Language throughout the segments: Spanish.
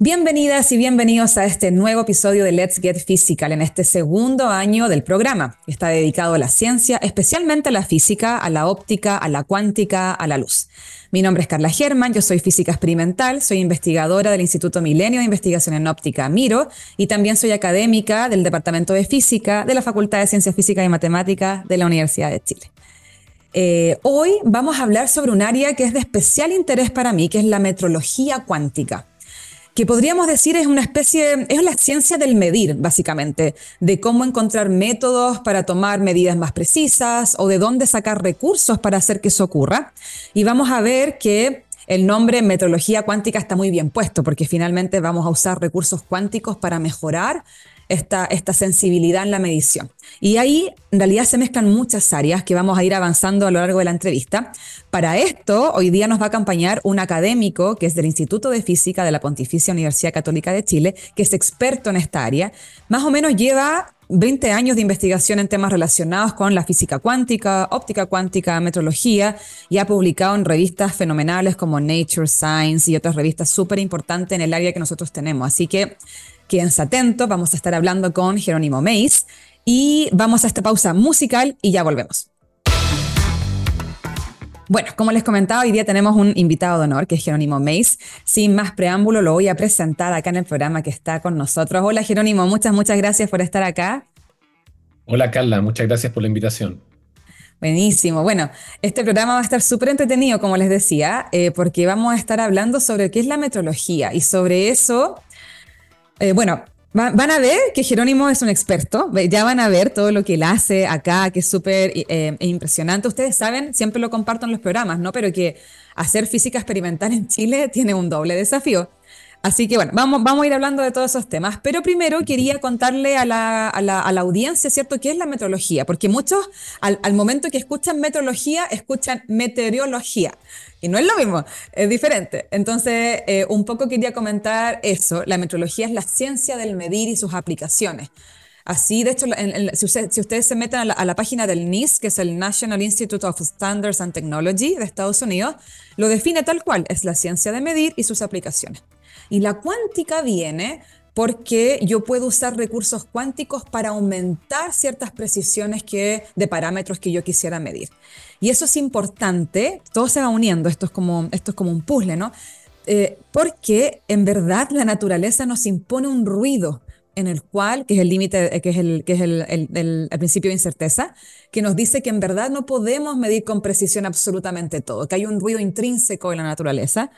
Bienvenidas y bienvenidos a este nuevo episodio de Let's Get Physical en este segundo año del programa. Está dedicado a la ciencia, especialmente a la física, a la óptica, a la cuántica, a la luz. Mi nombre es Carla Germán, yo soy física experimental, soy investigadora del Instituto Milenio de Investigación en Óptica Miro y también soy académica del Departamento de Física de la Facultad de Ciencias Físicas y Matemáticas de la Universidad de Chile. Eh, hoy vamos a hablar sobre un área que es de especial interés para mí, que es la metrología cuántica que podríamos decir es una especie, es la ciencia del medir, básicamente, de cómo encontrar métodos para tomar medidas más precisas o de dónde sacar recursos para hacer que eso ocurra. Y vamos a ver que el nombre metrología cuántica está muy bien puesto, porque finalmente vamos a usar recursos cuánticos para mejorar esta, sensibilidad en la medición. Y ahí en realidad se mezclan muchas áreas que vamos a ir avanzando a lo largo de la entrevista. Para esto, hoy día nos va a acompañar un académico que es del Instituto de Física de la Pontificia Universidad Católica de Chile, que es experto en esta área. Más o menos lleva 20 años de investigación en temas relacionados con la física cuántica, óptica cuántica, metrología y ha publicado en revistas fenomenales como Nature, Science y otras revistas súper importantes en el área que nosotros tenemos. Así que Quédense atentos, vamos a estar hablando con Jerónimo Meis y vamos a esta pausa musical y ya volvemos. Bueno, como les comentaba, hoy día tenemos un invitado de honor que es Jerónimo Meis. Sin más preámbulo, lo voy a presentar acá en el programa que está con nosotros. Hola Jerónimo, muchas, muchas gracias por estar acá. Hola Carla, muchas gracias por la invitación. Buenísimo. Bueno, este programa va a estar súper entretenido, como les decía, eh, porque vamos a estar hablando sobre qué es la metrología y sobre eso eh, bueno, van a ver que Jerónimo es un experto, ya van a ver todo lo que él hace acá, que es súper eh, impresionante. Ustedes saben, siempre lo comparto en los programas, ¿no? Pero que hacer física experimental en Chile tiene un doble desafío. Así que bueno, vamos, a ir hablando de todos esos temas, pero primero quería contarle a la, audiencia, ¿cierto?, qué es la metrología, porque muchos al, momento que escuchan metrología, escuchan meteorología, y no es lo mismo, es diferente. Entonces, eh, un poco quería comentar eso, la metrología es la ciencia del medir y sus aplicaciones. Así, de hecho, si, si, ustedes se meten a la, a la, página del NIST, que es el National Institute of Standards and Technology de Estados Unidos, lo define tal cual, es la ciencia de medir y sus aplicaciones. Y la cuántica viene porque yo puedo usar recursos cuánticos para aumentar ciertas precisiones que, de parámetros que yo quisiera medir. Y eso es importante, todo se va uniendo, esto es como, esto es como un puzzle, ¿no? Eh, porque en verdad la naturaleza nos impone un ruido en el cual, que es el límite, eh, que es, el, que es el, el, el, principio de incerteza, que nos dice que en verdad no podemos medir con precisión absolutamente todo, que hay un ruido intrínseco en la naturaleza,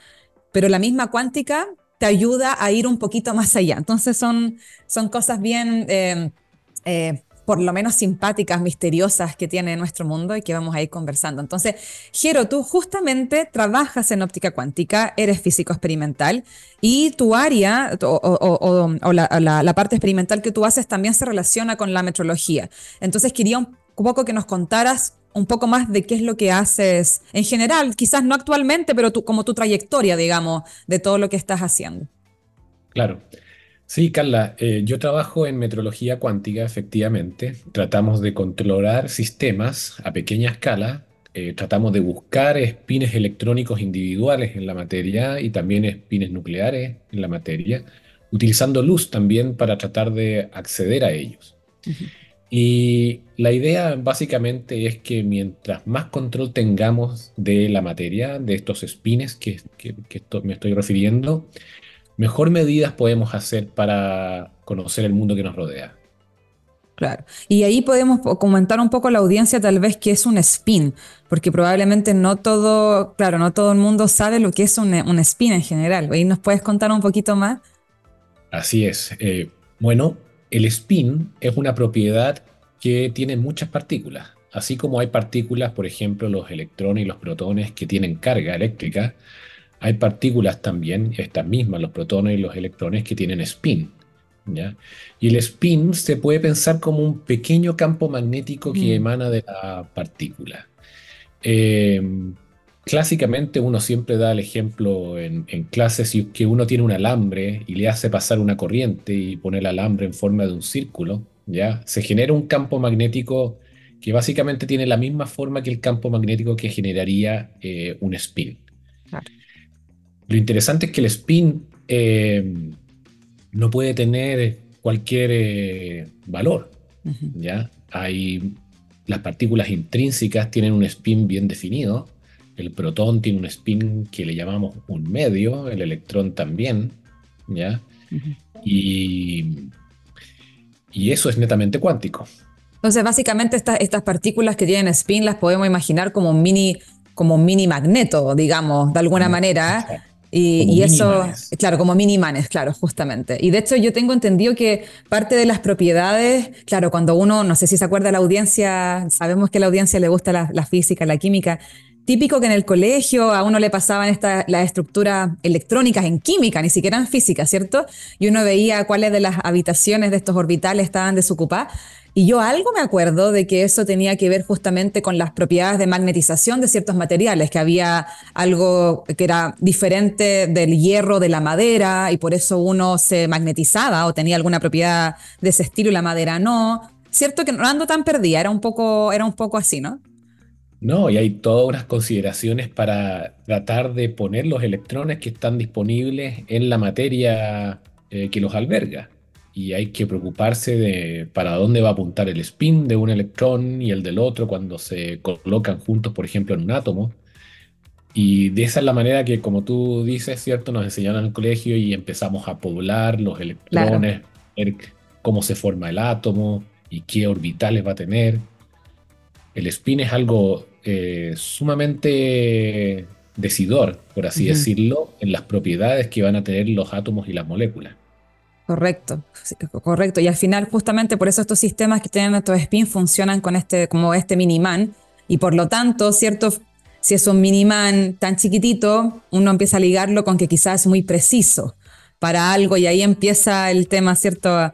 pero la misma cuántica te ayuda a ir un poquito más allá. Entonces son, son cosas bien, eh, eh, por lo menos simpáticas, misteriosas que tiene nuestro mundo y que vamos a ir conversando. Entonces, Jero, tú justamente trabajas en óptica cuántica, eres físico experimental y tu área o, la, la, parte experimental que tú haces también se relaciona con la metrología. Entonces, quería un poco que nos contaras un poco más de qué es lo que haces en general, quizás no actualmente, pero como tu trayectoria, digamos, de todo lo que estás haciendo. Claro. Sí, Carla, eh, yo trabajo en metrología cuántica, efectivamente. Tratamos de controlar sistemas a pequeña escala, eh, tratamos de buscar espines electrónicos individuales en la materia y también espines nucleares en la materia, utilizando luz también para tratar de acceder a ellos. Y la idea básicamente es que mientras más control tengamos de la materia, de estos spines que, que, que me estoy refiriendo, mejor medidas podemos hacer para conocer el mundo que nos rodea. Claro. Y ahí podemos comentar un poco a la audiencia tal vez qué es un spin, porque probablemente no todo, claro, no todo el mundo sabe lo que es un, un spin en general. ¿Y nos puedes contar un poquito más? Así es. Eh, bueno, el spin es una propiedad que tiene muchas partículas. Así como hay partículas, por ejemplo, los electrones y los protones que tienen carga eléctrica, hay partículas también, estas mismas, los protones y los electrones, que tienen spin. ¿ya? Y el spin se puede pensar como un pequeño campo magnético que mm. emana de la partícula. Eh, Clásicamente uno siempre da el ejemplo en, en clases que uno tiene un alambre y le hace pasar una corriente y pone el alambre en forma de un círculo, ¿ya? Se genera un campo magnético que básicamente tiene la misma forma que el campo magnético que generaría eh, un spin. Lo interesante es que el spin eh, no puede tener cualquier eh, valor. ¿ya? Hay, las partículas intrínsecas tienen un spin bien definido. El protón tiene un spin que le llamamos un medio, el electrón también. ¿ya? y, y eso es netamente cuántico. Entonces, básicamente estas partículas que tienen spin las podemos imaginar como un mini, como un mini magneto, digamos, de alguna manera. Y, eso, claro, como mini manes, claro, justamente. Y de hecho yo tengo entendido que parte de las propiedades, claro, cuando uno, no sé si se acuerda la audiencia, sabemos que a la audiencia le gusta la, física, la química, típico que en el colegio a uno le pasaban esta, las estructuras electrónicas en química, ni siquiera en física, ¿cierto? Y uno veía cuáles de las habitaciones de estos orbitales estaban desocupadas. Y yo algo me acuerdo de que eso tenía que ver justamente con las propiedades de magnetización de ciertos materiales, que había algo que era diferente del hierro de la madera y por eso uno se magnetizaba o tenía alguna propiedad de ese estilo y la madera no. Cierto que no ando tan perdida, era un poco, era un poco así, ¿no? No, y hay todas unas consideraciones para tratar de poner los electrones que están disponibles en la materia eh, que los alberga y hay que preocuparse de para dónde va a apuntar el spin de un electrón y el del otro cuando se colocan juntos, por ejemplo, en un átomo. Y de esa es la manera que, como tú dices, ¿cierto? Nos enseñaron en el colegio y empezamos a poblar los electrones, cómo se forma el átomo y qué orbitales va a tener. El spin es algo eh, sumamente decidor, por así decirlo, en las propiedades que van a tener los átomos y las moléculas. Correcto, correcto. Y al final, justamente por eso estos sistemas que tienen estos spins funcionan con este, como este miniman. Y por lo tanto, ¿cierto? Si es un miniman tan chiquitito, uno empieza a ligarlo con que quizás es muy preciso para algo y ahí empieza el tema, ¿cierto? A,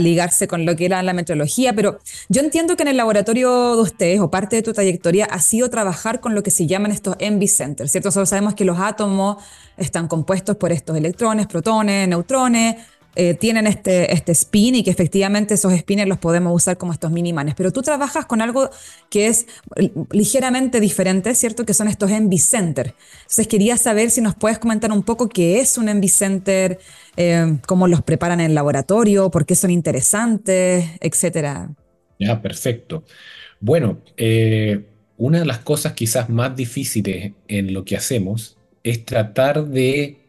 ligarse con lo que era la metrología. Pero yo entiendo que en el laboratorio de ustedes o parte de tu trayectoria ha sido trabajar con lo que se llaman estos envy centers, ¿cierto? Nosotros sabemos que los átomos están compuestos por estos electrones, protones, neutrones eh, tienen este, este spin y que efectivamente esos spins los podemos usar como estos mini-manes. Pero tú trabajas con algo que es ligeramente diferente, ¿cierto? Que son estos Envy. Entonces quería saber si nos puedes comentar un poco qué es un Envy Center, eh, cómo los preparan en el laboratorio, por qué son interesantes, etcétera. Ya, perfecto. Bueno, eh, una de las cosas quizás más difíciles en lo que hacemos es tratar de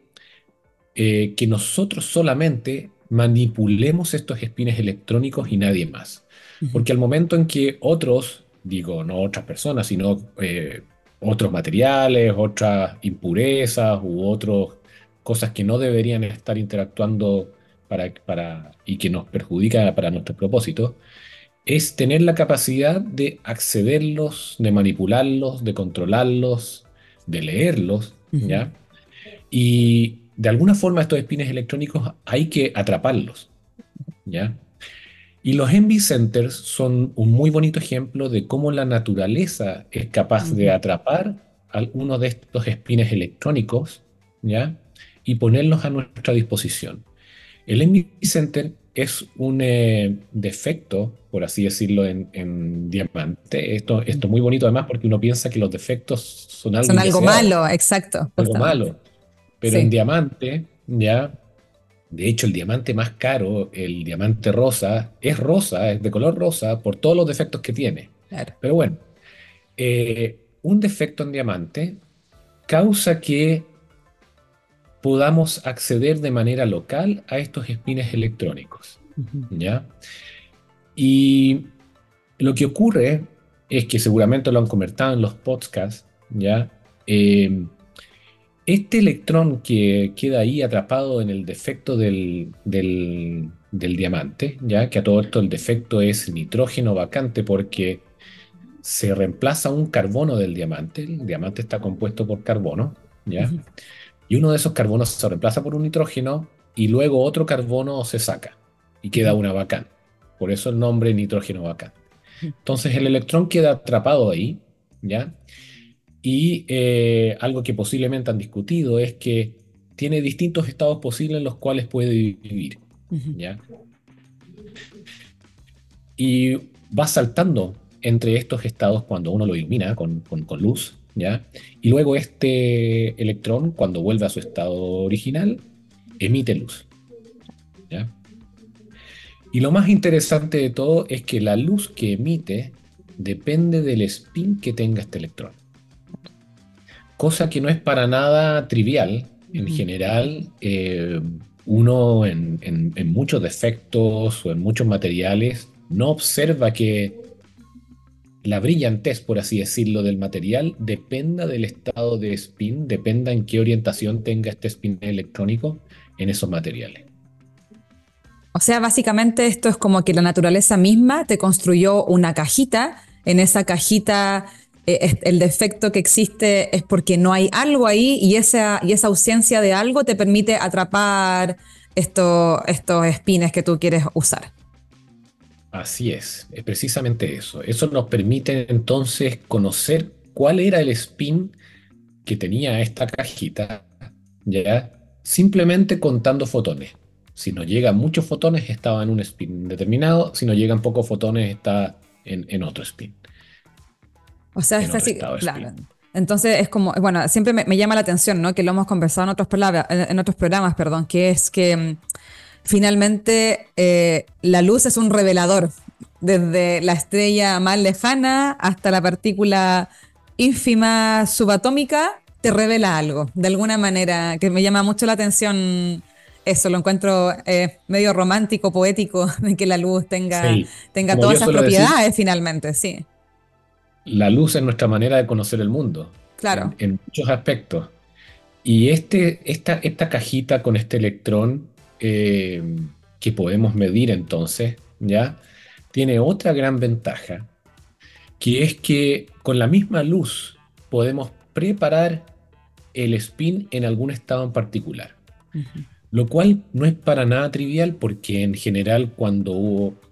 eh, que nosotros solamente manipulemos estos espines electrónicos y nadie más. Porque al momento en que otros, digo, no otras personas, sino eh, otros materiales, otras impurezas u otras cosas que no deberían estar interactuando para, para, y que nos perjudican para nuestros propósitos, es tener la capacidad de accederlos, de manipularlos, de controlarlos, de leerlos, ¿ya? Y, de alguna forma estos espines electrónicos hay que atraparlos, ¿ya? Y los envy centers son un muy bonito ejemplo de cómo la naturaleza es capaz de atrapar algunos de estos espines electrónicos, ¿ya? Y ponerlos a nuestra disposición. El envy center es un eh, defecto, por así decirlo, en, diamante. Esto, esto es muy bonito además porque uno piensa que los defectos son algo, son algo malo, exacto. Algo malo. Pero en diamante, ya, de hecho, el diamante más caro, el diamante rosa, es rosa, es de color rosa por todos los defectos que tiene. Pero bueno, eh, un defecto en diamante causa que podamos acceder de manera local a estos espines electrónicos. ¿ya? Y lo que ocurre es que seguramente lo han comentado en los podcasts, ¿ya? Eh, este electrón que queda ahí atrapado en el defecto del, diamante, ya que a todo esto el defecto es nitrógeno vacante porque se reemplaza un carbono del diamante, el diamante está compuesto por carbono, ¿ya? Y uno de esos carbonos se reemplaza por un nitrógeno y luego otro carbono se saca y queda una vacante. Por eso el nombre nitrógeno vacante. Entonces el electrón queda atrapado ahí, ¿ya? Y eh, algo que posiblemente han discutido es que tiene distintos estados posibles en los cuales puede vivir. ¿ya? Y va saltando entre estos estados cuando uno lo ilumina con, con, luz, ¿ya? Y luego este electrón, cuando vuelve a su estado original, emite luz. Y lo más interesante de todo es que la luz que emite depende del spin que tenga este electrón. Cosa que no es para nada trivial. En general, eh, uno en, muchos defectos o en muchos materiales no observa que la brillantez, por así decirlo, del material dependa del estado de spin, dependa en qué orientación tenga este spin electrónico en esos materiales. O sea, básicamente esto es como que la naturaleza misma te construyó una cajita, en esa cajita el defecto que existe es porque no hay algo ahí y esa, ausencia de algo te permite atrapar estos spines que tú quieres usar. Así es, es precisamente eso. Eso nos permite entonces conocer cuál era el spin que tenía esta cajita, ya simplemente contando fotones. Si nos llegan muchos fotones, estaba en un spin determinado. Si nos llegan pocos fotones, está en, otro spin. O sea, es claro. Entonces es como, bueno, siempre me, llama la atención, ¿no? Que lo hemos conversado en otros, en otros programas, perdón, que es que mm, finalmente eh, la luz es un revelador, desde la estrella más lejana hasta la partícula ínfima subatómica, te revela algo, de alguna manera, que me llama mucho la atención. Eso lo encuentro eh, medio romántico, poético, de que la luz tenga, tenga todas esas propiedades finalmente, sí. La luz es nuestra manera de conocer el mundo. Claro. En, muchos aspectos. Y este, esta, esta cajita con este electrón eh, que podemos medir entonces, ¿ya? Tiene otra gran ventaja, que es que con la misma luz podemos preparar el spin en algún estado en particular. Lo cual no es para nada trivial porque en general cuando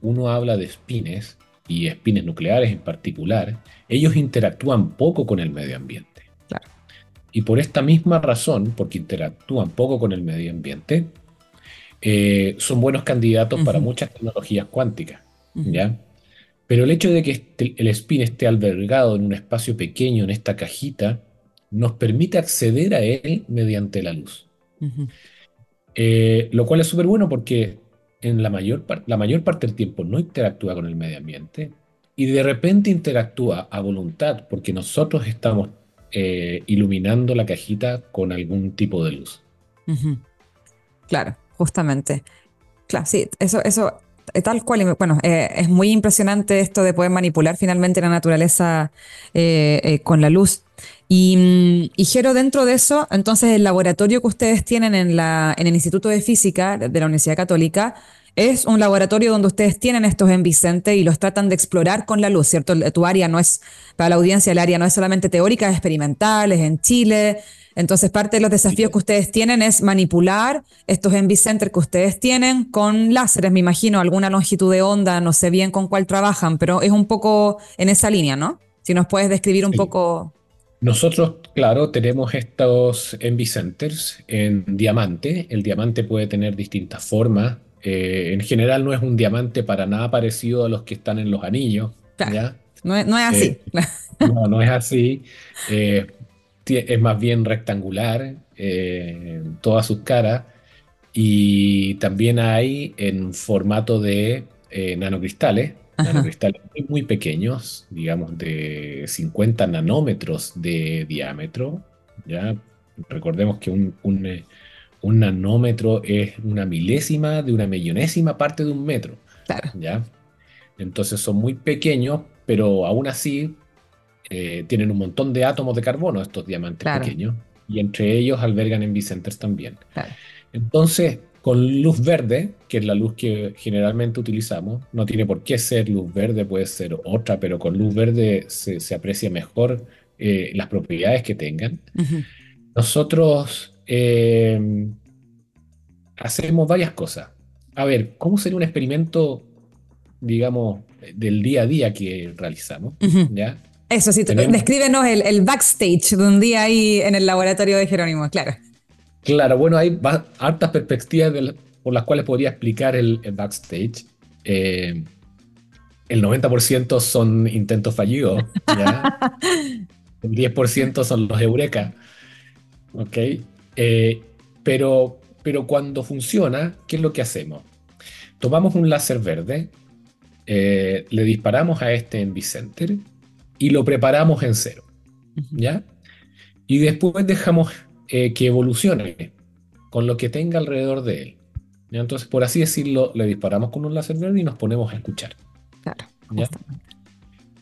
uno habla de spines, y spines nucleares en particular, ellos interactúan poco con el medio ambiente. Y por esta misma razón, porque interactúan poco con el medio ambiente, eh, son buenos candidatos para muchas tecnologías cuánticas. ¿ya? Pero el hecho de que este, el spin esté albergado en un espacio pequeño, en esta cajita, nos permite acceder a él mediante la luz. Eh, lo cual es súper bueno porque en la mayor, la mayor parte del tiempo no interactúa con el medio ambiente y de repente interactúa a voluntad porque nosotros estamos eh, iluminando la cajita con algún tipo de luz. Claro, justamente. Claro, sí, eso, eso eh, tal cual, bueno, eh, es muy impresionante esto de poder manipular finalmente la naturaleza con la luz. Y, y Jero, dentro de eso, entonces el laboratorio que ustedes tienen en, la, en el Instituto de Física de la Universidad Católica es un laboratorio donde ustedes tienen estos en Vicente y los tratan de explorar con la luz, ¿cierto? Tu área no es, para la audiencia, el área no es solamente teórica, es experimental, es en Chile. Entonces, parte de los desafíos que ustedes tienen es manipular estos en Vicente que ustedes tienen con láseres, me imagino, alguna longitud de onda, no sé bien con cuál trabajan, pero es un poco en esa línea, ¿no? Si nos puedes describir un poco nosotros, claro, tenemos estos Envicenters en diamante. El diamante puede tener distintas formas. Eh, en general no es un diamante para nada parecido a los que están en los anillos. No, es, así. Eh, no, no es así. Eh, es más bien rectangular todas sus caras. Y también hay en formato de nanocristales nanocristales muy, muy pequeños, digamos de 50 nanómetros de diámetro. ¿ya? Recordemos que un, un, nanómetro es una milésima de una millonésima parte de un metro. ¿ya? Entonces son muy pequeños, pero aún así eh, tienen un montón de átomos de carbono, estos diamantes pequeños, y entre ellos albergan en Vicenters también. Entonces, con luz verde, que es la luz que generalmente utilizamos. No tiene por qué ser luz verde, puede ser otra, pero con luz verde se, aprecia mejor eh, las propiedades que tengan. Nosotros eh, hacemos varias cosas. A ver, ¿cómo sería un experimento, digamos, del día a día que realizamos? ¿Ya? Eso sí, descríbenos el, el, backstage de un día ahí en el laboratorio de Jerónimo, claro. Claro, bueno, hay hartas perspectivas por las cuales podría explicar el, backstage. Eh, el 90% son intentos fallidos, el 10% son los eureka, ¿ok? Eh, pero, pero cuando funciona, ¿qué es lo que hacemos? Tomamos un láser verde, eh, le disparamos a este en Vicenter y lo preparamos en cero, ¿ya? Y después dejamos eh, que evolucione con lo que tenga alrededor de él. Entonces, por así decirlo, le disparamos con un láser verde y nos ponemos a escuchar. Claro.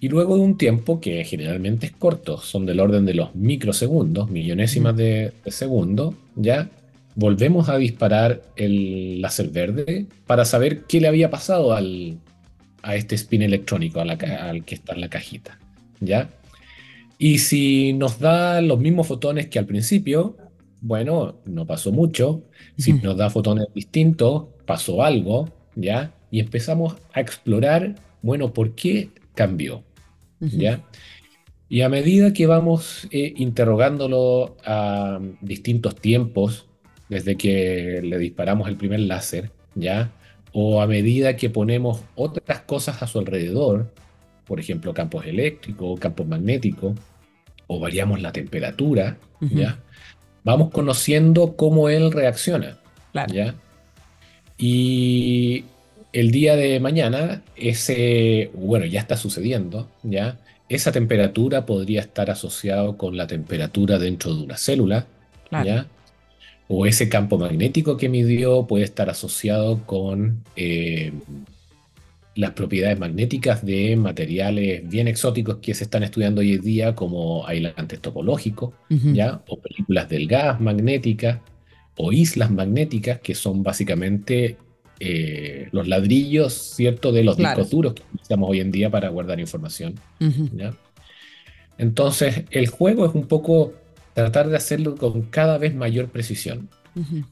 Y luego de un tiempo, que generalmente es corto, son del orden de los microsegundos, millonésimas de, segundo, ya volvemos a disparar el láser verde para saber qué le había pasado al, a este spin electrónico, al que está en la cajita. ¿ya? Y si nos da los mismos fotones que al principio, bueno, no pasó mucho. Si nos da fotones distintos, pasó algo, ¿ya? Y empezamos a explorar, bueno, ¿por qué cambió? ¿Ya? Y a medida que vamos eh, interrogándolo a distintos tiempos, desde que le disparamos el primer láser, ¿ya? O a medida que ponemos otras cosas a su alrededor, por ejemplo, campos eléctricos, campos magnéticos, o variamos la temperatura, ¿ya? Vamos conociendo cómo él reacciona, ¿ya? Y el día de mañana, ese, bueno, ya está sucediendo, ¿ya? Esa temperatura podría estar asociado con la temperatura dentro de una célula, ¿ya? O ese campo magnético que midió puede estar asociado con eh, las propiedades magnéticas de materiales bien exóticos que se están estudiando hoy en día, como aislantes topológicos, ¿ya? o películas del gas magnéticas, o islas magnéticas, que son básicamente eh, los ladrillos ¿cierto? de los discos duros que utilizamos hoy en día para guardar información. Entonces, el juego es un poco tratar de hacerlo con cada vez mayor precisión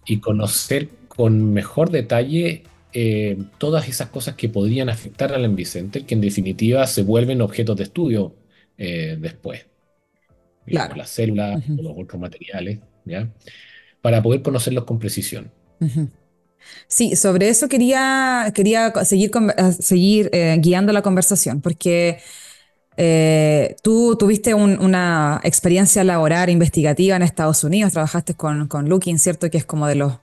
y conocer con mejor detalle eh, todas esas cosas que podrían afectar al Envicenter, que en definitiva se vuelven objetos de estudio eh, después. Claro. Las células o los otros materiales, ¿ya? Para poder conocerlos con precisión. Sí, sobre eso quería, quería seguir, eh, seguir guiando la conversación, porque tú tuviste una experiencia laboral investigativa en Estados Unidos, trabajaste con, con Looking, ¿cierto? Que es como de los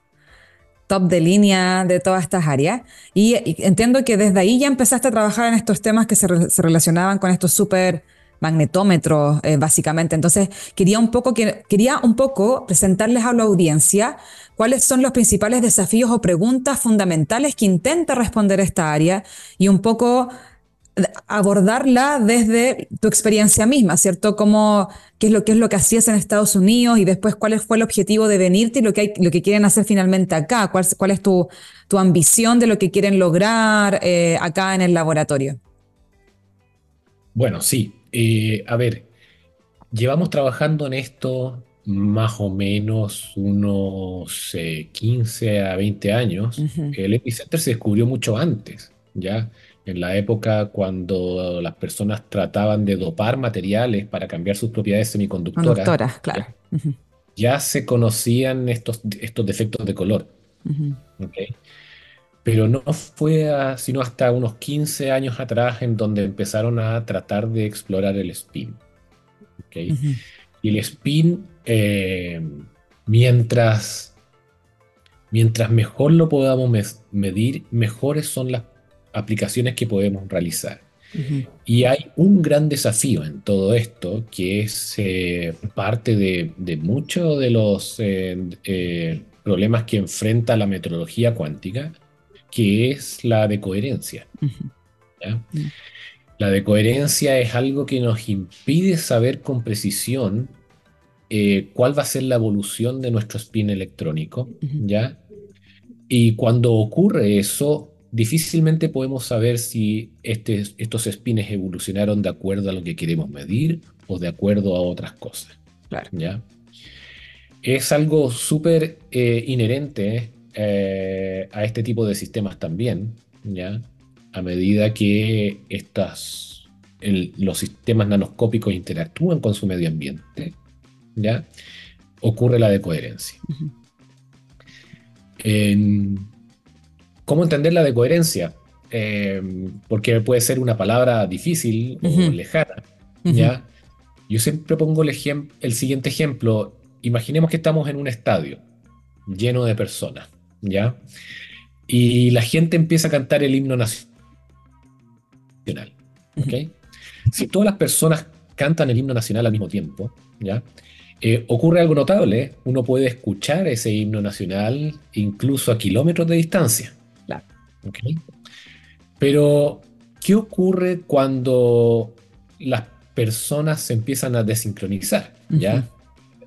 top de línea de todas estas áreas. Y, entiendo que desde ahí ya empezaste a trabajar en estos temas que se, relacionaban con estos super magnetómetros, eh, básicamente. Entonces, quería un, poco, quería un poco presentarles a la audiencia cuáles son los principales desafíos o preguntas fundamentales que intenta responder esta área y un poco abordarla desde tu experiencia misma, ¿cierto? Cómo, qué es lo, qué es lo que hacías en Estados Unidos y después cuál fue el objetivo de venirte y lo que, lo que quieren hacer finalmente acá, cuál, cuál es tu, tu ambición de lo que quieren lograr eh, acá en el laboratorio. Bueno, sí. Eh, a ver, llevamos trabajando en esto más o menos unos 15 eh, a 20 años. El Epicenter se descubrió mucho antes, ¿ya? en la época cuando las personas trataban de dopar materiales para cambiar sus propiedades semiconductoras. claro. Ya, se conocían estos, estos defectos de color. Pero no fue sino hasta unos 15 años atrás en donde empezaron a tratar de explorar el spin. Y el spin, eh, mientras, mientras mejor lo podamos medir, mejores son las aplicaciones que podemos realizar. Y hay un gran desafío en todo esto, que es eh, parte de, muchos de los eh, eh, problemas que enfrenta la metodología cuántica, que es la de coherencia. La de coherencia es algo que nos impide saber con precisión cuál va a ser la evolución de nuestro spin electrónico, ¿ya? Y cuando ocurre eso, difícilmente podemos saber si este, estos spines evolucionaron de acuerdo a lo que queremos medir o de acuerdo a otras cosas. ¿ya? Es algo súper eh, inherente eh, a este tipo de sistemas también, ¿ya? a medida que estas, los sistemas nanoscópicos interactúan con su medio ambiente, ¿ya? ocurre la decoherencia. En, ¿Cómo entender la decoherencia? Eh, porque puede ser una palabra difícil o lejana. ¿ya? Yo siempre pongo el, el, siguiente ejemplo. Imaginemos que estamos en un estadio. lleno de personas, ¿ya? Y la gente empieza a cantar el himno nacional, ¿ok? Si todas las personas cantan el himno nacional al mismo tiempo, ¿ya? Eh, ocurre algo notable, uno puede escuchar ese himno nacional incluso a kilómetros de distancia. Claro. Pero, ¿qué ocurre cuando las personas se empiezan a desincronizar? ¿ya?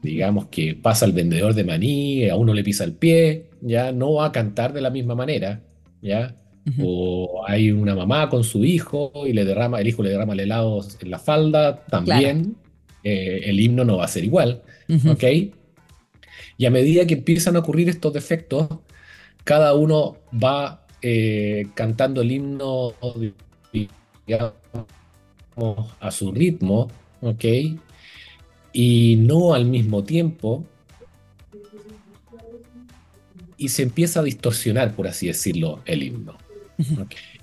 Digamos que pasa el vendedor de maní, a uno le pisa el pie, ya no va a cantar de la misma manera, ¿ya? O hay una mamá con su hijo y le derrama, el hijo le derrama el helado en la falda, también eh, el himno no va a ser igual, ¿ok? Y a medida que empiezan a ocurrir estos defectos, cada uno va eh, cantando el himno a su ritmo, ¿ok? Y no al mismo tiempo. Y se empieza a distorsionar, por así decirlo, el himno.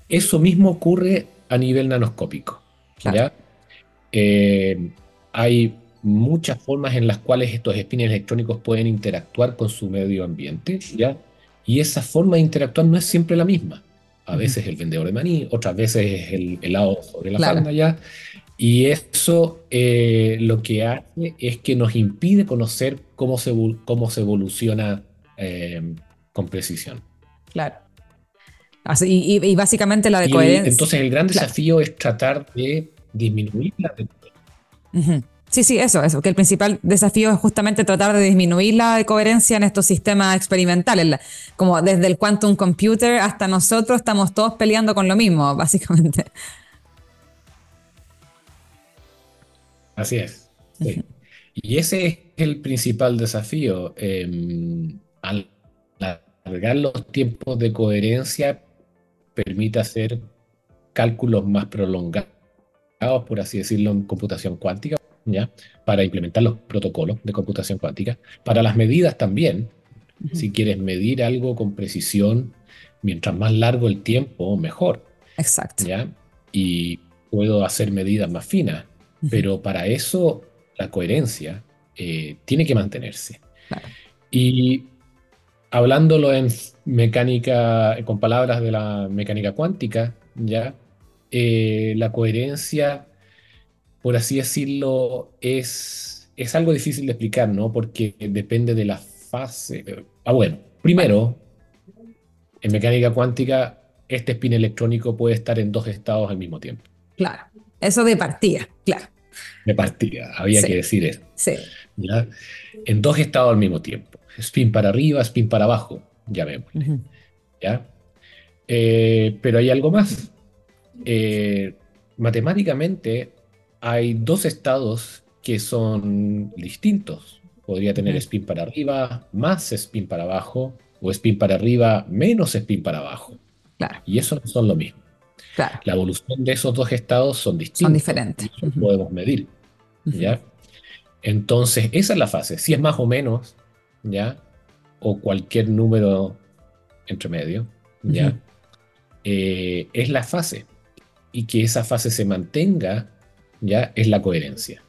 Eso mismo ocurre a nivel nanoscópico. ¿ya? Eh, hay muchas formas en las cuales estos espines electrónicos pueden interactuar con su medio ambiente, ¿ya? Y esa forma de interactuar no es siempre la misma. A veces el vendedor de maní, otras veces es el helado sobre la claro. ya. Y eso eh, lo que hace es que nos impide conocer cómo se, cómo se evoluciona eh, con precisión. Claro. Así, y, básicamente la de coherencia. Entonces el gran desafío es tratar de disminuir la Sí, sí, eso, eso, que el principal desafío es justamente tratar de disminuir la coherencia en estos sistemas experimentales, como desde el quantum computer hasta nosotros estamos todos peleando con lo mismo, básicamente. Así es. Y ese es el principal desafío. Eh, al alargar los tiempos de coherencia, permite hacer cálculos más prolongados, por así decirlo, en computación cuántica ¿ya? Para implementar los protocolos de computación cuántica. Para las medidas también, si quieres medir algo con precisión, mientras más largo el tiempo, mejor. Exacto. ¿ya? Y puedo hacer medidas más finas, pero para eso la coherencia eh, tiene que mantenerse. Y hablándolo en mecánica, con palabras de la mecánica cuántica, ¿ya? Eh, la coherencia por así decirlo, es, es algo difícil de explicar, ¿no? Porque depende de la fase. Ah, bueno, primero, en mecánica cuántica, este spin electrónico puede estar en dos estados al mismo tiempo. Claro, eso de partida, claro. De partida, había que decir eso. Sí. ¿ya? En dos estados al mismo tiempo. Spin para arriba, spin para abajo, ya vemos. ¿Ya? Eh, pero hay algo más. Eh, matemáticamente, hay dos estados que son distintos. Podría tener spin para arriba, más spin para abajo, o spin para arriba, menos spin para abajo. Claro. Y eso no son lo mismo. Claro. La evolución de esos dos estados son distintos. Son diferentes. Podemos medir. ¿ya? Entonces, esa es la fase. Si es más o menos, ¿ya? O cualquier número entre medio, ¿ya? Eh, es la fase. Y que esa fase se mantenga ¿ya? Es la coherencia.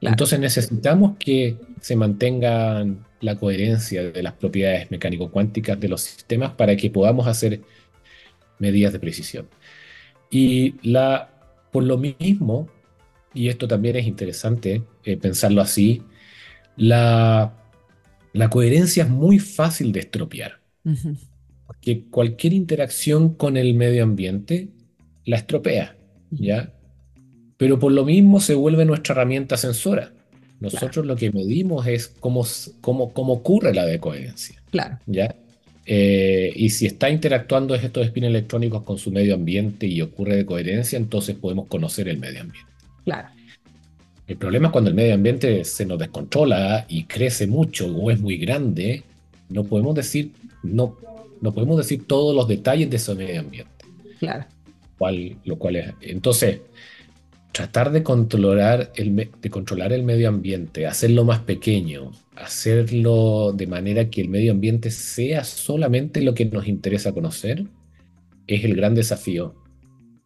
Entonces necesitamos que se mantenga la coherencia de las propiedades mecánico-cuánticas de los sistemas para que podamos hacer medidas de precisión. Y la, por lo mismo, y esto también es interesante eh, pensarlo así, la, la, coherencia es muy fácil de estropear. Porque cualquier interacción con el medio ambiente la estropea, ¿ya? pero por lo mismo se vuelve nuestra herramienta sensora. Nosotros lo que medimos es cómo, cómo, cómo ocurre la decoherencia. Claro. ¿ya? Eh, y si está interactuando estos spin electrónicos con su medio ambiente y ocurre decoherencia, entonces podemos conocer el medio ambiente. Claro. El problema es cuando el medio ambiente se nos descontrola y crece mucho o es muy grande, no podemos decir, no, no podemos decir todos los detalles de ese medio ambiente. Claro. Cual, lo cual es, entonces, tratar de controlar, el, de controlar el medio ambiente, hacerlo más pequeño, hacerlo de manera que el medio ambiente sea solamente lo que nos interesa conocer, es el gran desafío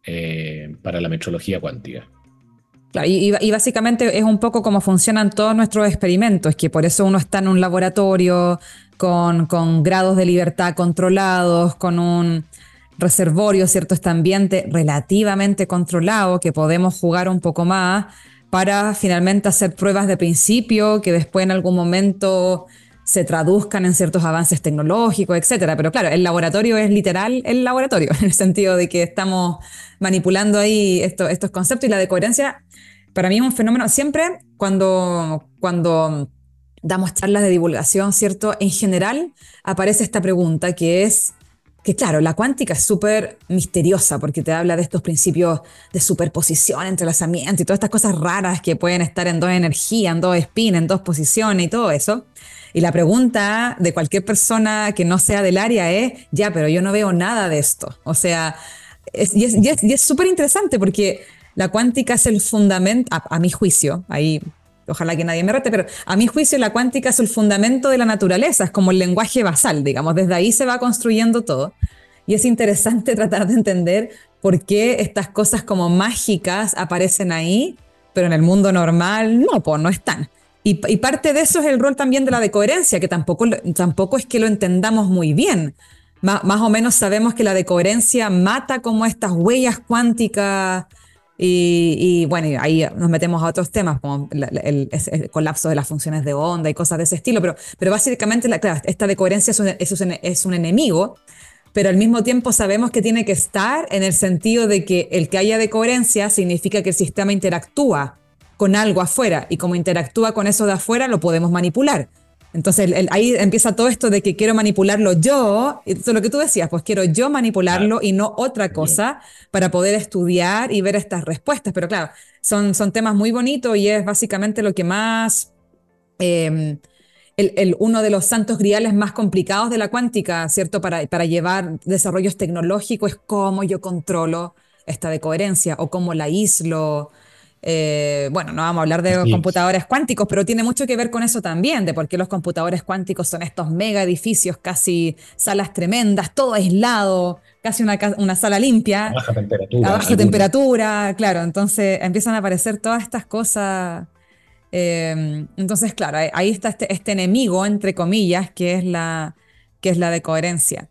eh, para la metrología cuántica. Y, básicamente es un poco como funcionan todos nuestros experimentos, que por eso uno está en un laboratorio con, con grados de libertad controlados, con un reservorio, ¿cierto? Este ambiente relativamente controlado, que podemos jugar un poco más para finalmente hacer pruebas de principio que después en algún momento se traduzcan en ciertos avances tecnológicos, etcétera. Pero claro, el laboratorio es literal el laboratorio, en el sentido de que estamos manipulando ahí estos conceptos y la decoherencia para mí es un fenómeno. Siempre cuando, cuando damos charlas de divulgación, ¿cierto? En general aparece esta pregunta que es que claro, la cuántica es súper misteriosa porque te habla de estos principios de superposición, entrelazamiento y todas estas cosas raras que pueden estar en dos energías, en dos spin, en dos posiciones y todo eso. Y la pregunta de cualquier persona que no sea del área es, ya, pero yo no veo nada de esto. O sea, y es súper interesante porque la cuántica es el fundamento, a, mi juicio, ahí ojalá que nadie me rete, pero a mi juicio la cuántica es el fundamento de la naturaleza, es como el lenguaje basal, digamos, desde ahí se va construyendo todo. Y es interesante tratar de entender por qué estas cosas como mágicas aparecen ahí, pero en el mundo normal no, pues no están. Y, parte de eso es el rol también de la decoherencia, que tampoco, tampoco es que lo entendamos muy bien. más o menos sabemos que la decoherencia mata como estas huellas cuánticas y, bueno, ahí nos metemos a otros temas, como el, colapso de las funciones de onda y cosas de ese estilo, pero, básicamente la, esta decoherencia es un, es, un, enemigo, pero al mismo tiempo sabemos que tiene que estar en el sentido de que el que haya decoherencia significa que el sistema interactúa con algo afuera y como interactúa con eso de afuera lo podemos manipular. Entonces ahí empieza todo esto de que quiero manipularlo yo, eso es lo que tú decías, pues quiero yo manipularlo y no otra cosa para poder estudiar y ver estas respuestas. Pero claro, son, son temas muy bonitos y es básicamente lo que más, em, el, uno de los santos griales más complicados de la cuántica, ¿cierto? Para, para llevar desarrollos tecnológicos es cómo yo controlo esta decoherencia o cómo la aíslo eh, bueno, no vamos a hablar de computadores cuánticos, pero tiene mucho que ver con eso también, de por qué los computadores cuánticos son estos mega edificios, casi salas tremendas, todo aislado, casi una, una sala limpia. A baja temperatura. A baja temperatura, claro. Entonces empiezan a aparecer todas estas cosas. Eh, entonces, claro, ahí está este, este, enemigo, entre comillas, que es la, que es la de coherencia.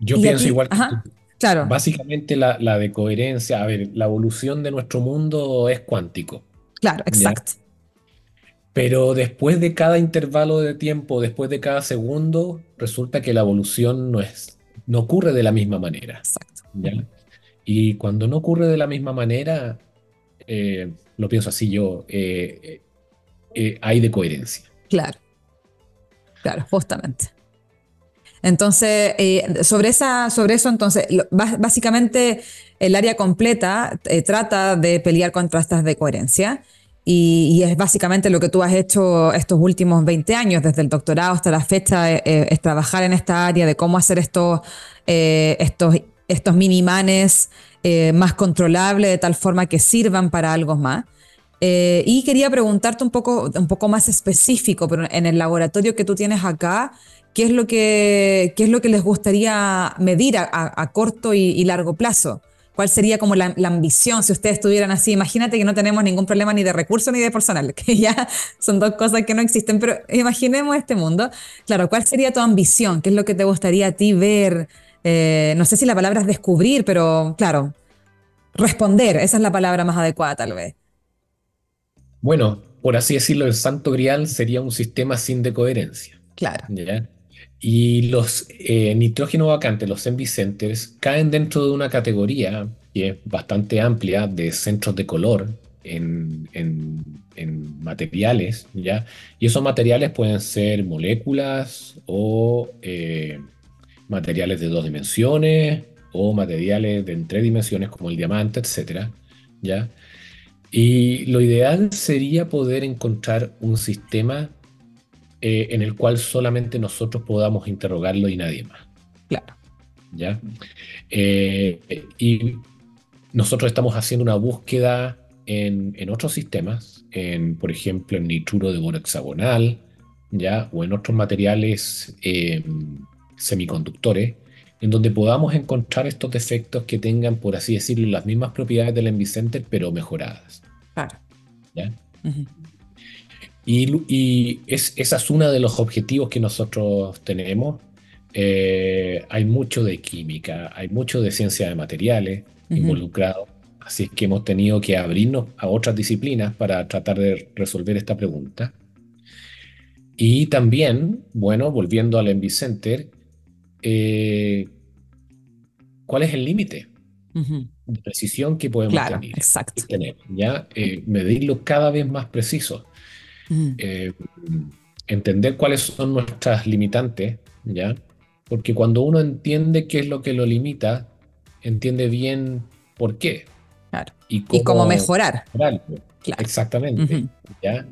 Yo pienso igual que Claro. Básicamente la, la de coherencia, a ver, la evolución de nuestro mundo es cuántico. Claro, exacto. Pero después de cada intervalo de tiempo, después de cada segundo, resulta que la evolución no es, no ocurre de la misma manera. Exacto. Y cuando no ocurre de la misma manera, eh, lo pienso así yo, eh, eh, hay de coherencia. Claro. Claro, justamente. Entonces, eh, sobre, esa, sobre eso, entonces, básicamente el área completa eh, trata de pelear contra estas de coherencia y, es básicamente lo que tú has hecho estos últimos 20 años, desde el doctorado hasta la fecha, eh, es trabajar en esta área de cómo hacer estos, estos, estos minimanes más controlables de tal forma que sirvan para algo más. y quería preguntarte un poco, un poco más específico, pero en el laboratorio que tú tienes acá, ¿Qué es lo que, es lo que les gustaría medir a, corto y, largo plazo? ¿Cuál sería como la, ambición si ustedes estuvieran así? Imagínate que no tenemos ningún problema ni de recursos ni de personal, que ya son dos cosas que no existen, pero imaginemos este mundo. Claro, ¿cuál sería tu ambición? ¿Qué es lo que te gustaría a ti ver? Eh, no sé si la palabra es descubrir, pero claro, responder, esa es la palabra más adecuada tal vez. Bueno, por así decirlo, el santo grial sería un sistema sin decoherencia. Claro. ¿ya? Y los eh, nitrógeno vacantes, los envy centers, caen dentro de una categoría que es bastante amplia de centros de color en, materiales, ¿ya? Y esos materiales pueden ser moléculas o eh, materiales de dos dimensiones o materiales de tres dimensiones como el diamante, etcétera, ¿ya? Y lo ideal sería poder encontrar un sistema eh, en el cual solamente nosotros podamos interrogarlo y nadie más. Claro. ¿Ya? Eh, y nosotros estamos haciendo una búsqueda en, otros sistemas, en, por ejemplo, en nitruro de boro hexagonal, ¿ya? o en otros materiales eh, semiconductores, en donde podamos encontrar estos defectos que tengan, por así decirlo, las mismas propiedades del Envicenter, pero mejoradas. Claro. Y, es, esa es uno de los objetivos que nosotros tenemos. Eh, hay mucho de química, hay mucho de ciencia de materiales involucrado. Así es que hemos tenido que abrirnos a otras disciplinas para tratar de resolver esta pregunta. Y también, bueno, volviendo al Envy Center, eh, ¿cuál es el límite de precisión que podemos tener? Exacto. tener ¿ya? Eh, medirlo cada vez más preciso. Eh, entender cuáles son nuestras limitantes, ¿ya? Porque cuando uno entiende qué es lo que lo limita, entiende bien por qué. Y cómo, mejorar. Exactamente. ¿ya?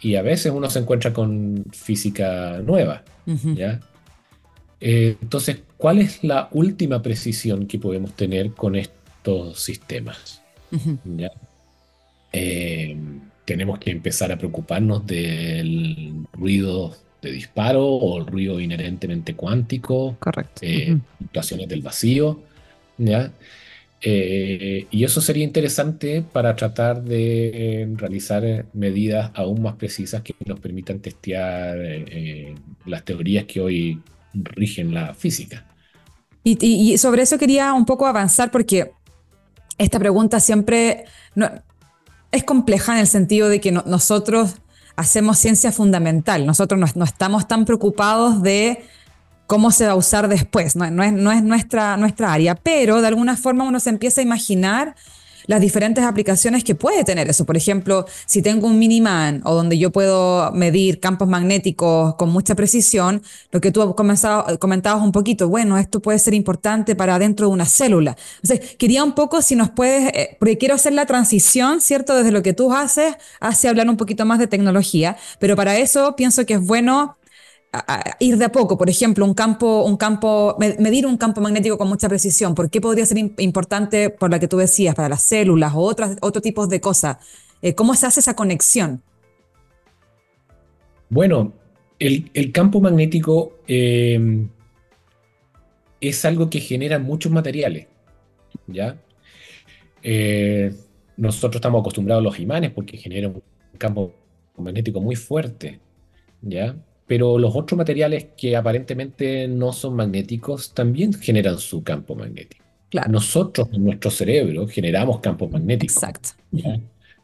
Y a veces uno se encuentra con física nueva. ¿ya? Eh, entonces, ¿cuál es la última precisión que podemos tener con estos sistemas? ¿ya? Eh, tenemos que empezar a preocuparnos del ruido de disparo o el ruido inherentemente cuántico, Correcto. Eh, del vacío, ¿ya? Eh, y eso sería interesante para tratar de eh, realizar medidas aún más precisas que nos permitan testear eh, las teorías que hoy rigen la física. Y, sobre eso quería un poco avanzar porque esta pregunta siempre no, es compleja en el sentido de que nosotros hacemos ciencia fundamental, nosotros no estamos tan preocupados de cómo se va a usar después. No, es, es nuestra, nuestra área, pero de alguna forma uno se empieza a imaginar las diferentes aplicaciones que puede tener eso. Por ejemplo, si tengo un Miniman o donde yo puedo medir campos magnéticos con mucha precisión, lo que tú comentabas un poquito, bueno, esto puede ser importante para dentro de una célula. Entonces, quería un poco si nos puedes, eh, porque quiero hacer la transición, ¿cierto? Desde lo que tú haces hacia hablar un poquito más de tecnología, pero para eso pienso que es bueno ir de a poco, por ejemplo, un campo, un campo, medir un campo magnético con mucha precisión, ¿por qué podría ser importante por la que tú decías, para las células o otras, otro tipo de cosas? Eh, ¿Cómo se hace esa conexión? Bueno, el, campo magnético em, es algo que genera muchos materiales, ¿ya? Eh, nosotros estamos acostumbrados a los imanes porque generan un campo magnético muy fuerte, ¿ya? Pero los otros materiales que aparentemente no son magnéticos también generan su campo magnético. Nosotros en nuestro cerebro generamos campos magnéticos. Exacto.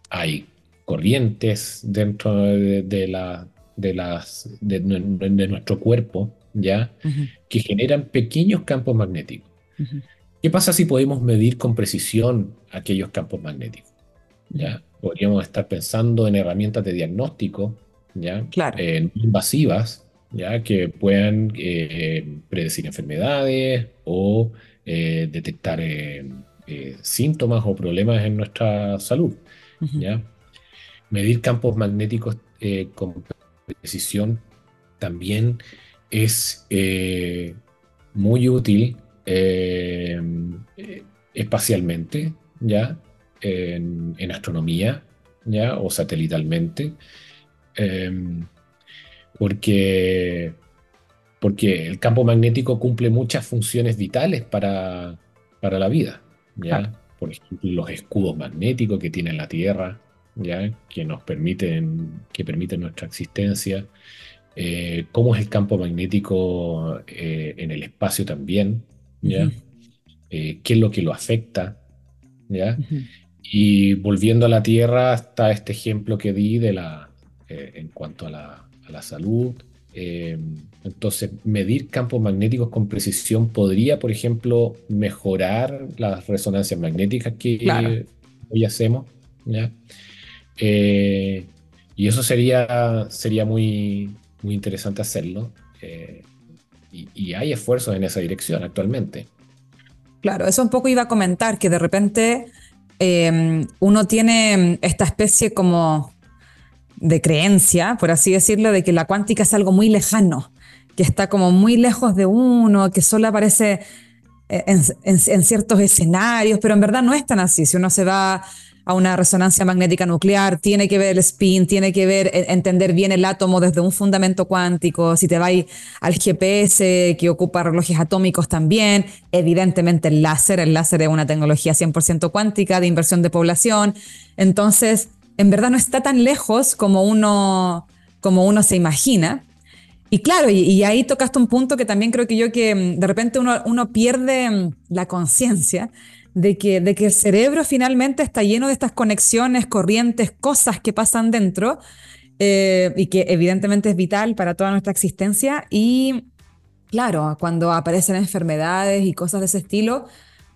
Hay corrientes dentro de, la, de, las, de, nuestro cuerpo ¿ya? que generan pequeños campos magnéticos. ¿Qué pasa si podemos medir con precisión aquellos campos magnéticos? ¿ya? Podríamos estar pensando en herramientas de diagnóstico ¿ya? Claro. Eh, invasivas, ¿ya? Que puedan eh, predecir enfermedades o eh, detectar síntomas o problemas en nuestra salud, ¿ya? Medir campos magnéticos con precisión también es muy útil espacialmente, ¿ya? En, en, astronomía, ¿ya? O satelitalmente. Em, porque, porque el campo magnético cumple muchas funciones vitales para, para la vida. ¿ya? Por ejemplo, los escudos magnéticos que tiene la Tierra, ¿ya? que nos permiten, que permiten nuestra existencia. Eh, cómo es el campo magnético eh, en el espacio también, ¿ya? Eh, qué es lo que lo afecta, ¿ya? Y volviendo a la Tierra, está este ejemplo que di de la, eh, en cuanto a la, salud. Eh, entonces, medir campos magnéticos con precisión podría, por ejemplo, mejorar las resonancias magnéticas que hoy hacemos. Eh, y eso sería, sería muy, muy interesante hacerlo. Y, y, hay esfuerzos en esa dirección actualmente. Claro, eso un poco iba a comentar, que de repente uno tiene esta especie como de creencia, por así decirlo, de que la cuántica es algo muy lejano, que está como muy lejos de uno, que solo aparece eh, en, ciertos escenarios, pero en verdad no es tan así. Si uno se va a una resonancia magnética nuclear, tiene que ver el spin, tiene que ver entender bien el átomo desde un fundamento cuántico. Si te vas al GPS que ocupa relojes atómicos también, evidentemente el láser, el láser es una tecnología 100% cuántica de inversión de población. Entonces, en verdad no está tan lejos como uno, como uno se imagina. Y claro, y, ahí tocaste un punto que también creo que yo que mm, de repente uno, uno pierde mm, la conciencia de que, de que el cerebro finalmente está lleno de estas conexiones, corrientes, cosas que pasan dentro eh, y que evidentemente es vital para toda nuestra existencia. Y claro, cuando aparecen enfermedades y cosas de ese estilo,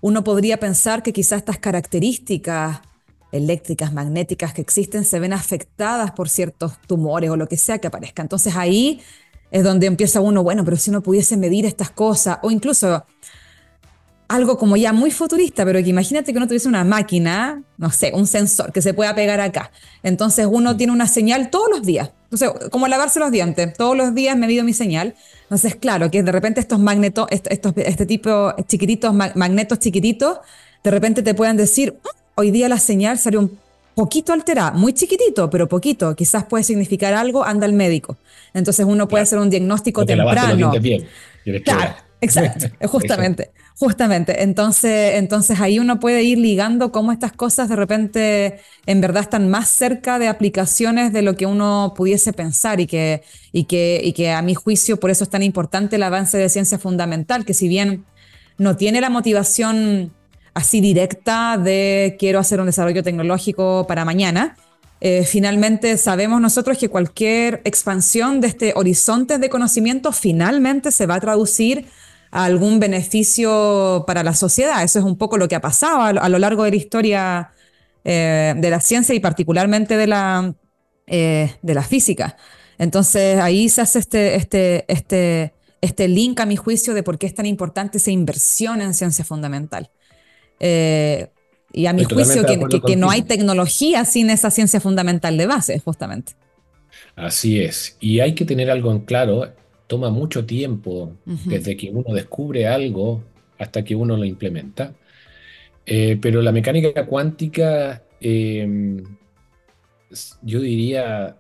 uno podría pensar que quizás estas características eléctricas, magnéticas que existen se ven afectadas por ciertos tumores o lo que sea que aparezca. Entonces ahí es donde empieza uno, bueno, pero si uno pudiese medir estas cosas o incluso algo como ya muy futurista, pero que imagínate que uno tuviese una máquina, no sé, un sensor que se pueda pegar acá. Entonces uno tiene una señal todos los días. Entonces, como lavarse los dientes, todos los días me mido mi señal. Entonces, claro, que de repente estos magnetos, estos, este tipo chiquititos, magnetos chiquititos, de repente te puedan decir, mm, hoy día la señal salió un poquito alterada, muy chiquitito, pero poquito, quizás puede significar algo, anda al médico. Entonces uno puede hacer un diagnóstico temprano. Bien. Claro, exacto, justamente. Justamente, entonces, entonces ahí uno puede ir ligando cómo estas cosas de repente en verdad están más cerca de aplicaciones de lo que uno pudiese pensar y que, y que, y que a mi juicio por eso es tan importante el avance de ciencia fundamental, que si bien no tiene la motivación así directa de quiero hacer un desarrollo tecnológico para mañana, eh, finalmente sabemos nosotros que cualquier expansión de este horizonte de conocimiento finalmente se va a traducir algún beneficio para la sociedad. Eso es un poco lo que ha pasado a, lo largo de la historia eh, de la ciencia y particularmente de la, eh, de la física. Entonces ahí se hace este, este, este, este link a mi juicio de por qué es tan importante esa inversión en ciencia fundamental. Eh, y a mi juicio que, que, no hay tecnología sin esa ciencia fundamental de base, justamente. Así es. Y hay que tener algo en claro toma mucho tiempo desde que uno descubre algo hasta que uno lo implementa. Eh, pero la mecánica cuántica, em, yo diría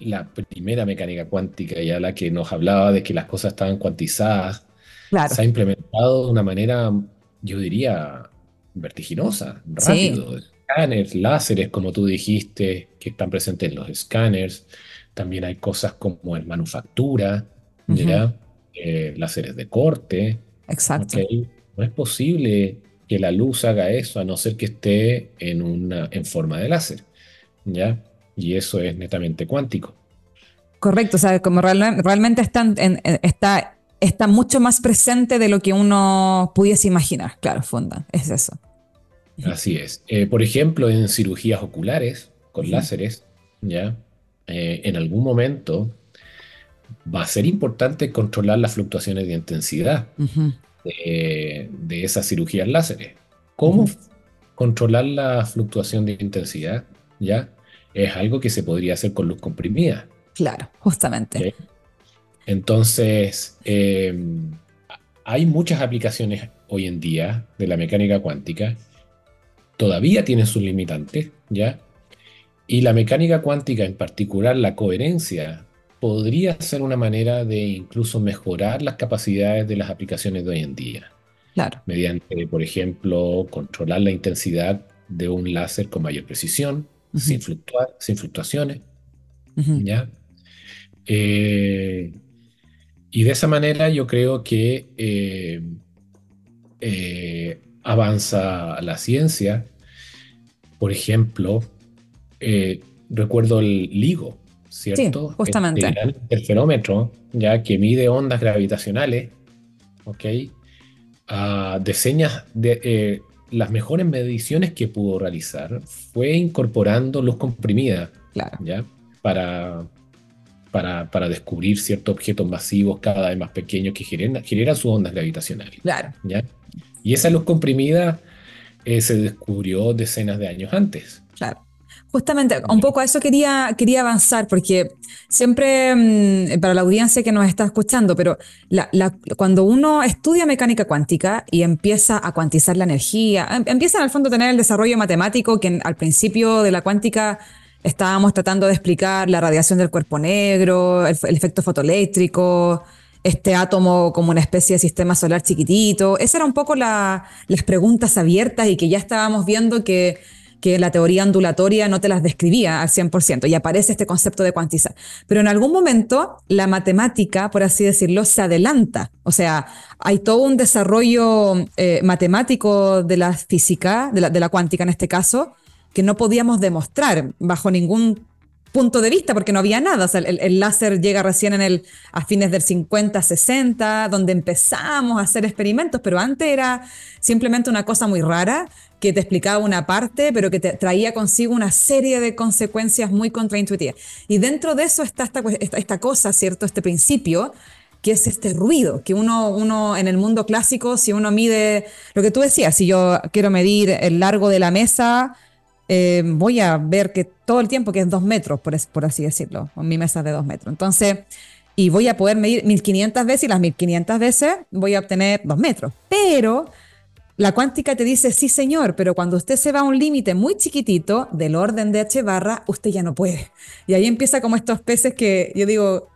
la primera mecánica cuántica, ya la que nos hablaba de que las cosas estaban cuantizadas, se ha implementado de una manera, yo diría, vertiginosa, rápido. Escáneres, láseres, como tú dijiste, que están presentes en los escáneres. También hay cosas como en manufactura, ¿ya? Eh, láseres de corte. Exacto. No es posible que la luz haga eso a no ser que esté en, una, en forma de láser, ¿ya? Y eso es netamente cuántico. Correcto, o sea, como realmente está, está, está mucho más presente de lo que uno pudiese imaginar, claro, Funda, es eso. Así es. Eh, por ejemplo, en cirugías oculares con láseres, ¿ya? Eh, en algún momento va a ser importante controlar las fluctuaciones de intensidad de, esas cirugías láseres. ¿Cómo controlar la fluctuación de intensidad? ¿Ya? Es algo que se podría hacer con luz comprimida. Claro, justamente. Entonces, em, hay muchas aplicaciones hoy en día de la mecánica cuántica. Todavía tiene sus limitantes, ¿ya? Y la mecánica cuántica, en particular la coherencia podría ser una manera de incluso mejorar las capacidades de las aplicaciones de hoy en día. Claro. Mediante, por ejemplo, controlar la intensidad de un láser con mayor precisión, sin, fluctuar, sin fluctuaciones. ¿ya? Eh, y de esa manera yo creo que eh, eh, avanza la ciencia. Por ejemplo, recuerdo el LIGO, ¿cierto? Sí, justamente. el fenómetro, ya que mide ondas gravitacionales, ¿ok? Uh, de señas de eh, las mejores mediciones que pudo realizar fue incorporando luz comprimida, claro. ¿ya? Para, para, para, descubrir ciertos objetos masivos cada vez más pequeños que generan, generan sus ondas gravitacionales. Claro. ¿ya? Y esa luz comprimida eh, se descubrió decenas de años antes. Claro. Justamente, un poco a eso quería, quería avanzar, porque siempre, mm, para la audiencia que nos está escuchando, pero cuando uno estudia mecánica cuántica y empieza a cuantizar la energía, em, empieza en el fondo a tener el desarrollo matemático que al principio de la cuántica estábamos tratando de explicar la radiación del cuerpo negro, el, efecto fotoeléctrico, este átomo como una especie de sistema solar chiquitito. Esas eran un poco las preguntas abiertas y que ya estábamos viendo que que la teoría ondulatoria no te las describía al 100% y aparece este concepto de cuantizar. Pero en algún momento la matemática, por así decirlo, se adelanta. O sea, hay todo un desarrollo eh, matemático de la física, de la, de la cuántica en este caso, que no podíamos demostrar bajo ningún punto de vista, porque no había nada. O sea, el, láser llega recién en el, a fines del 50, 60, donde empezamos a hacer experimentos, pero antes era simplemente una cosa muy rara que te explicaba una parte, pero que te traía consigo una serie de consecuencias muy contraintuitivas. Y dentro de eso está esta, esta, cosa, ¿cierto? Este principio que es este ruido, que uno, uno en el mundo clásico, si uno mide, lo que tú decías, si yo quiero medir el largo de la mesa, eh, voy a ver que todo el tiempo que es dos metros, por, por así decirlo, mi mesa es de dos metros. Entonces, y voy a poder medir 1500 veces y las 1500 veces voy a obtener dos metros. Pero la cuántica te dice, sí señor, pero cuando usted se va a un límite muy chiquitito del orden de h barra, usted ya no puede. Y ahí empieza como estos peces que yo digo,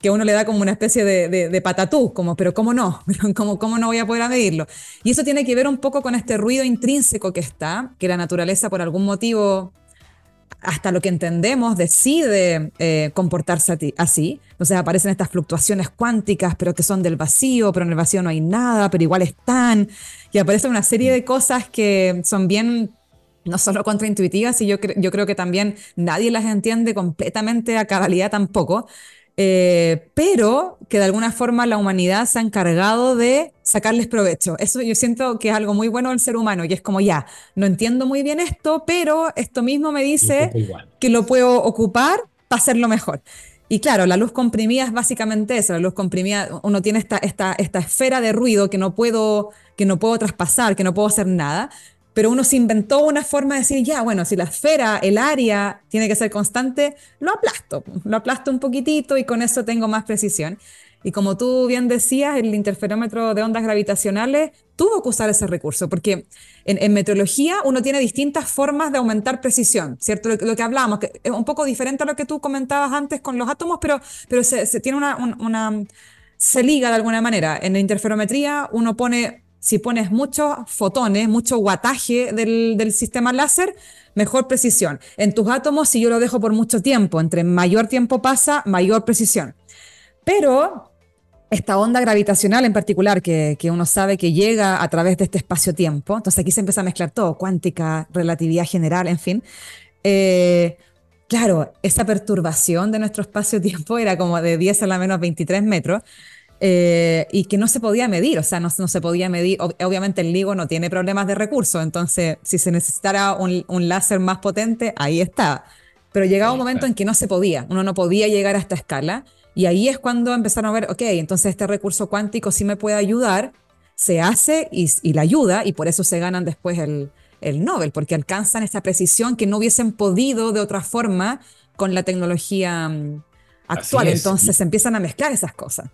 que uno le da como una especie de, patatú, como, pero ¿cómo no? ¿Cómo, ¿Cómo no voy a poder medirlo? Y eso tiene que ver un poco con este ruido intrínseco que está, que la naturaleza por algún motivo, hasta lo que entendemos, decide eh, comportarse así. Entonces aparecen estas fluctuaciones cuánticas, pero que son del vacío, pero en el vacío no hay nada, pero igual están. Y aparecen una serie de cosas que son bien no solo contraintuitivas, y yo, yo creo que también nadie las entiende completamente a cabalidad tampoco, eh, pero que de alguna forma la humanidad se ha encargado de sacarles provecho. Eso yo siento que es algo muy bueno del ser humano, y es como ya, no entiendo muy bien esto, pero esto mismo me dice que lo puedo ocupar para hacerlo mejor. Y claro, la luz comprimida es básicamente eso, la luz comprimida, uno tiene esta, esta, esta esfera de ruido que no, puedo, que no puedo traspasar, que no puedo hacer nada, pero uno se inventó una forma de decir, ya, bueno, si la esfera, el área tiene que ser constante, lo aplasto, lo aplasto un poquitito y con eso tengo más precisión. Y como tú bien decías, el interferómetro de ondas gravitacionales tuvo que usar ese recurso, porque en, meteorología uno tiene distintas formas de aumentar precisión, ¿cierto? Lo, que hablábamos, que es un poco diferente a lo que tú comentabas antes con los átomos, pero, pero se, tiene una, una, se liga de alguna manera. En la interferometría uno pone si pones muchos fotones, mucho guataje del, sistema láser, mejor precisión. En tus átomos, si yo lo dejo por mucho tiempo, entre mayor tiempo pasa, mayor precisión. Pero esta onda gravitacional en particular, que, uno sabe que llega a través de este espacio-tiempo, entonces aquí se empieza a mezclar todo, cuántica, relatividad general, en fin. Eh, claro, esa perturbación de nuestro espacio-tiempo era como de 10 a la menos 23 metros, eh, y que no se podía medir, o sea, no, no se podía medir, obviamente el LIGO no tiene problemas de recursos, entonces si se necesitara un, un láser más potente, ahí está. Pero llegaba un momento en que no se podía, uno no podía llegar a esta escala, y ahí es cuando empezaron a ver, ok, entonces este recurso cuántico sí me puede ayudar, se hace y, y la ayuda, y por eso se ganan después el, el Nobel, porque alcanzan esta precisión que no hubiesen podido de otra forma con la tecnología mm, actual. Entonces se empiezan a mezclar esas cosas.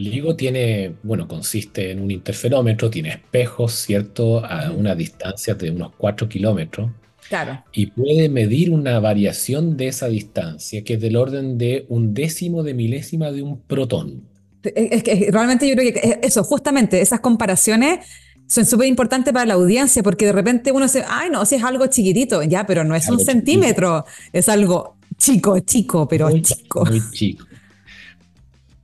LIGO tiene, bueno, consiste en un interferómetro, tiene espejos, ¿cierto? A una distancia de unos 4 kilómetros. Claro. Y puede medir una variación de esa distancia, que es del orden de un décimo de milésima de un protón. Es que realmente yo creo que eso, justamente, esas comparaciones son súper importantes para la audiencia, porque de repente uno se, ay, no, si es algo chiquitito, ya, pero no es un centímetro, es algo chico, chico, pero chico. Muy chico.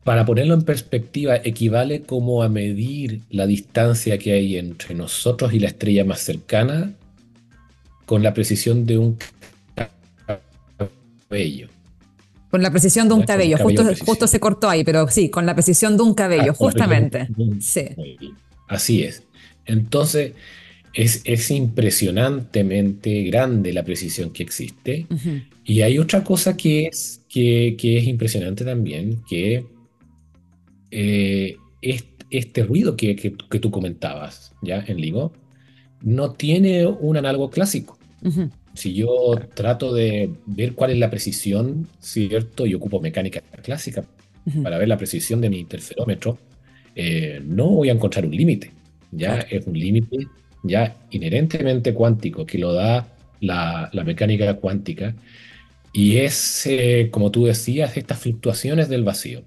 Para ponerlo en perspectiva, equivale como a medir la distancia que hay entre nosotros y la estrella más cercana con la precisión de un cabello. Con la precisión de un cabello, justo, justo, se cortó ahí, pero sí, con la precisión de un cabello, ah, justamente. Sí. Así es. Entonces, es, es, impresionantemente grande la precisión que existe. Y hay otra cosa que es, que, que es impresionante también, que eh, este, ruido que, tú comentabas ya en LIGO no tiene un análogo clásico. Si yo trato de ver cuál es la precisión, ¿cierto? Y ocupo mecánica clásica para ver la precisión de mi interferómetro, eh, no voy a encontrar un límite. Ya es un límite ya inherentemente cuántico que lo da la, mecánica cuántica y es, eh, como tú decías, estas fluctuaciones del vacío.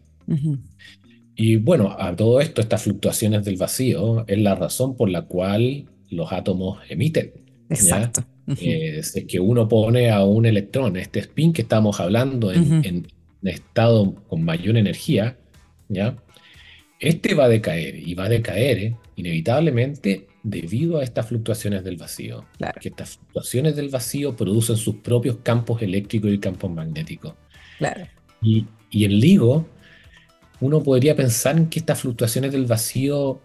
Y bueno, a todo esto, estas fluctuaciones del vacío es la razón por la cual los átomos emiten. Exacto. Eh, es que uno pone a un electrón, este spin que estamos hablando en, en estado con mayor energía, ¿ya? Este va a decaer y va a decaer inevitablemente debido a estas fluctuaciones del vacío. Que estas fluctuaciones del vacío producen sus propios campos eléctricos y campos magnéticos. Claro. Y, y en LIGO, uno podría pensar que estas fluctuaciones del vacío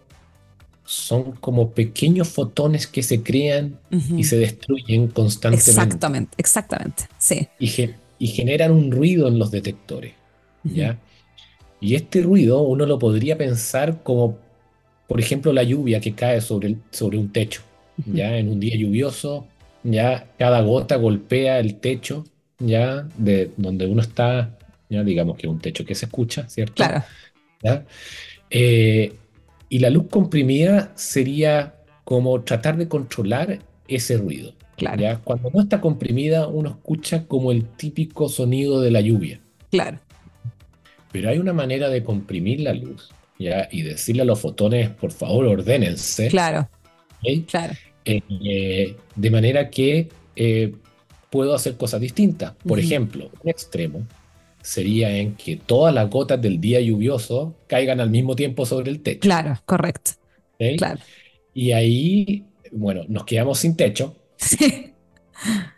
son como pequeños fotones que se crean y se destruyen constantemente. Exactamente, exactamente, sí. Y, y generan un ruido en los detectores, ¿ya? Y este ruido uno lo podría pensar como, por ejemplo, la lluvia que cae sobre, el, sobre un techo, ¿ya? En un día lluvioso, ya cada gota golpea el techo, ya de donde uno está, ya digamos que es un techo que se escucha, ¿cierto? Claro. ¿Ya? Eh, y la luz comprimida sería como tratar de controlar ese ruido. Claro. Cuando no está comprimida, uno escucha como el típico sonido de la lluvia. Claro. Pero hay una manera de comprimir la luz ¿ya? y decirle a los fotones, por favor, ordénense. Claro. claro. Eh, eh, de manera que eh, puedo hacer cosas distintas. Por ejemplo, un extremo sería en que todas las gotas del día lluvioso caigan al mismo tiempo sobre el techo. Claro, correcto. Claro. Y ahí, bueno, nos quedamos sin techo. Sí.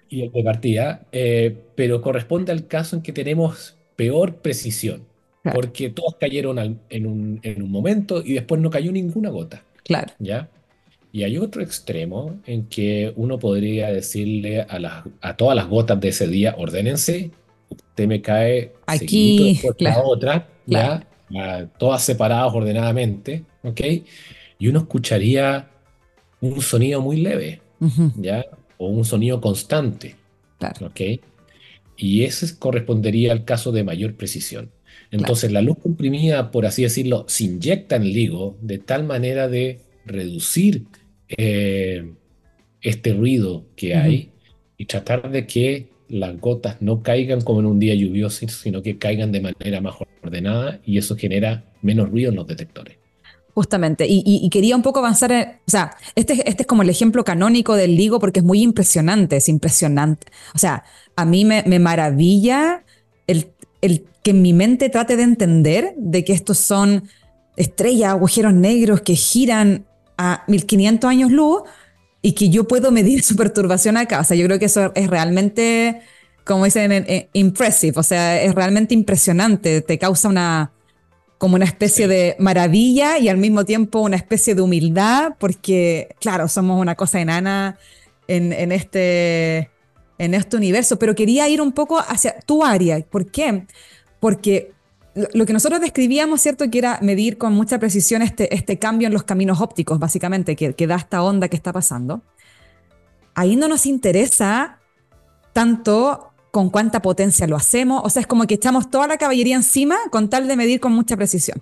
Y el de partida, eh, pero corresponde al caso en que tenemos peor precisión, porque todos cayeron en, un, en, un, momento y después no cayó ninguna gota. Claro. ¿Ya? Y hay otro extremo en que uno podría decirle a, las, a todas las gotas de ese día, ordénense usted me cae aquí, la otra, ¿ya? todas separadas ordenadamente, ¿ok? Y uno escucharía un sonido muy leve, ¿ya? O un sonido constante, ¿ok? Y ese correspondería al caso de mayor precisión. Entonces la luz comprimida, por así decirlo, se inyecta en LIGO de tal manera de reducir eh, este ruido que hay y tratar de que las gotas no caigan como en un día lluvioso, sino que caigan de manera más ordenada y eso genera menos ruido en los detectores. Justamente, y, quería un poco avanzar, en, o sea, este, este es como el ejemplo canónico del LIGO porque es muy impresionante, es impresionante. O sea, a mí me, maravilla el, el que mi mente trate de entender de que estos son estrellas, agujeros negros que giran a 1500 años luz y que yo puedo medir su perturbación acá. O sea, yo creo que eso es realmente, como dicen, impressive, o sea, es realmente impresionante, te causa una como una especie de maravilla y al mismo tiempo una especie de humildad, porque, claro, somos una cosa enana en, en este, en este universo, pero quería ir un poco hacia tu área. ¿Por qué? Porque lo que nosotros describíamos, ¿cierto? Que era medir con mucha precisión este, este cambio en los caminos ópticos, básicamente, que, que da esta onda que está pasando. Ahí no nos interesa tanto con cuánta potencia lo hacemos, o sea, es como que echamos toda la caballería encima con tal de medir con mucha precisión.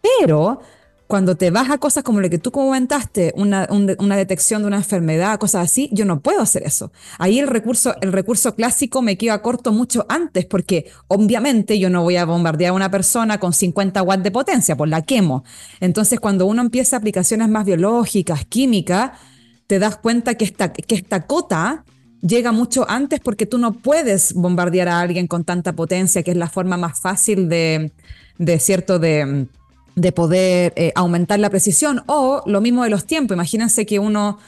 Pero cuando te vas a cosas como lo que tú comentaste, una, una, detección de una enfermedad, cosas así, yo no puedo hacer eso. Ahí el recurso, el recurso clásico me queda corto mucho antes, porque obviamente yo no voy a bombardear a una persona con 50 watts de potencia, pues la quemo. Entonces, cuando uno empieza aplicaciones más biológicas, químicas, te das cuenta que esta, que esta cota llega mucho antes porque tú no puedes bombardear a alguien con tanta potencia, que es la forma más fácil de, de cierto, de de poder eh, aumentar la precisión o lo mismo de los tiempos. Imagínense que uno,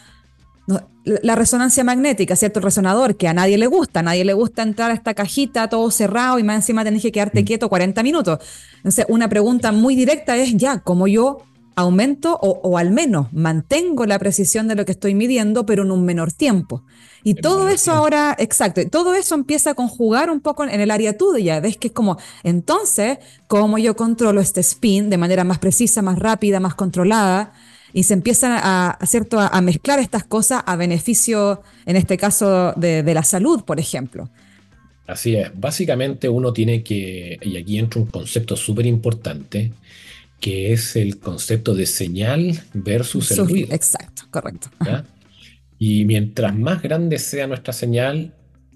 la resonancia magnética, ¿cierto? El resonador, que a nadie le gusta, a nadie le gusta entrar a esta cajita todo cerrado y más encima tenés que quedarte mm. quieto 40 minutos. Entonces, una pregunta muy directa es ya, ¿cómo yo aumento o, al menos mantengo la precisión de lo que estoy midiendo, pero en un menor tiempo. Y todo eso ahora, exacto, todo eso empieza a conjugar un poco en el área tuya. Ves que es como, entonces, ¿cómo yo controlo este spin de manera más precisa, más rápida, más controlada? Y se empiezan a, ¿cierto? a, mezclar estas cosas a beneficio, en este caso, de, de la salud, por ejemplo. Así es. Básicamente uno tiene que, y aquí entra un concepto súper importante, que es el concepto de señal versus el ruido. Exacto, correcto. Y mientras más grande sea nuestra señal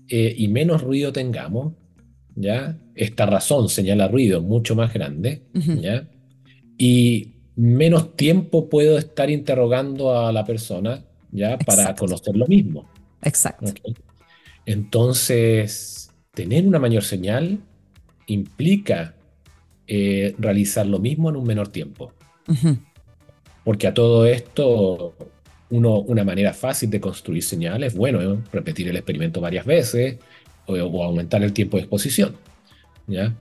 eh, y menos ruido tengamos, ¿ya? Esta razón señala ruido mucho más grande, ¿ya? Y menos tiempo puedo estar interrogando a la persona, ¿ya? Para conocer lo mismo. Exacto. Entonces, tener una mayor señal implica eh, realizar lo mismo en un menor tiempo. Porque a todo esto, uno, una manera fácil de construir señales, bueno, repetir el experimento varias veces o, aumentar el tiempo de exposición. ¿ya?